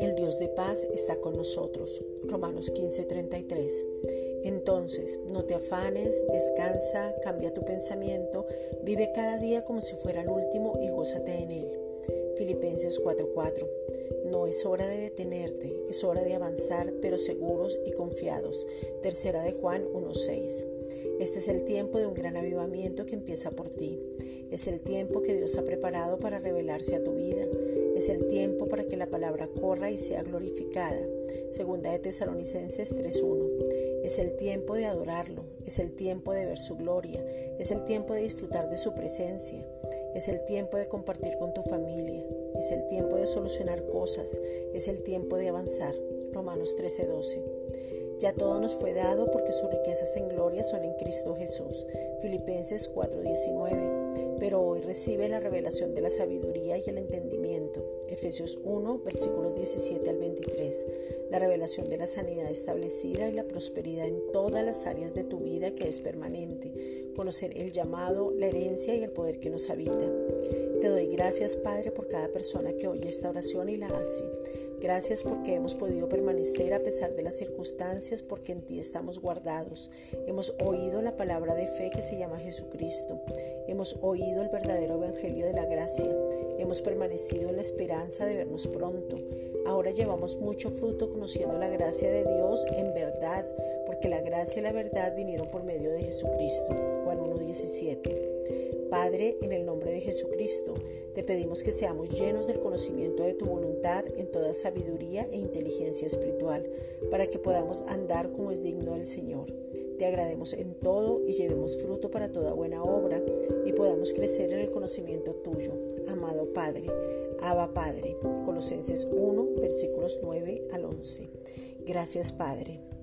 El Dios de paz está con nosotros. Romanos 15:33. Entonces, no te afanes, descansa, cambia tu pensamiento, vive cada día como si fuera el último y gózate en él. Filipenses 4:4. No es hora de detenerte, es hora de avanzar, pero seguros y confiados. Tercera de Juan 1:6. Este es el tiempo de un gran avivamiento que empieza por ti. Es el tiempo que Dios ha preparado para revelarse a tu vida. Es el tiempo para que la palabra corra y sea glorificada. Segunda de Tesalonicenses 3:1. Es el tiempo de adorarlo, es el tiempo de ver su gloria, es el tiempo de disfrutar de su presencia, es el tiempo de compartir con tu familia, es el tiempo de solucionar cosas, es el tiempo de avanzar. Romanos 13:12. Ya todo nos fue dado porque sus riquezas en gloria son en Cristo Jesús. Filipenses 4:19. Pero hoy recibe la revelación de la sabiduría y el entendimiento. Efesios 1, versículos 17 al 23. La revelación de la sanidad establecida y la prosperidad en todas las áreas de tu vida que es permanente. Conocer el llamado, la herencia y el poder que nos habita. Te doy gracias, Padre, por cada persona que oye esta oración y la hace. Gracias porque hemos podido permanecer a pesar de las circunstancias, porque en ti estamos guardados. Hemos oído la palabra de fe que se llama Jesucristo. Hemos oído el verdadero evangelio de la gracia. Hemos permanecido en la esperanza de vernos pronto. Ahora llevamos mucho fruto conociendo la gracia de Dios en verdad, porque la gracia y la verdad vinieron por medio de Jesucristo. Juan 1.17. Padre, en el nombre de Jesucristo, te pedimos que seamos llenos del conocimiento de tu voluntad en toda sabiduría e inteligencia espiritual, para que podamos andar como es digno del Señor. Te agrademos en todo y llevemos fruto para toda buena obra y podamos crecer en el conocimiento tuyo, amado Padre. Abba Padre. Colosenses 1, versículos 9 al 11. Gracias Padre.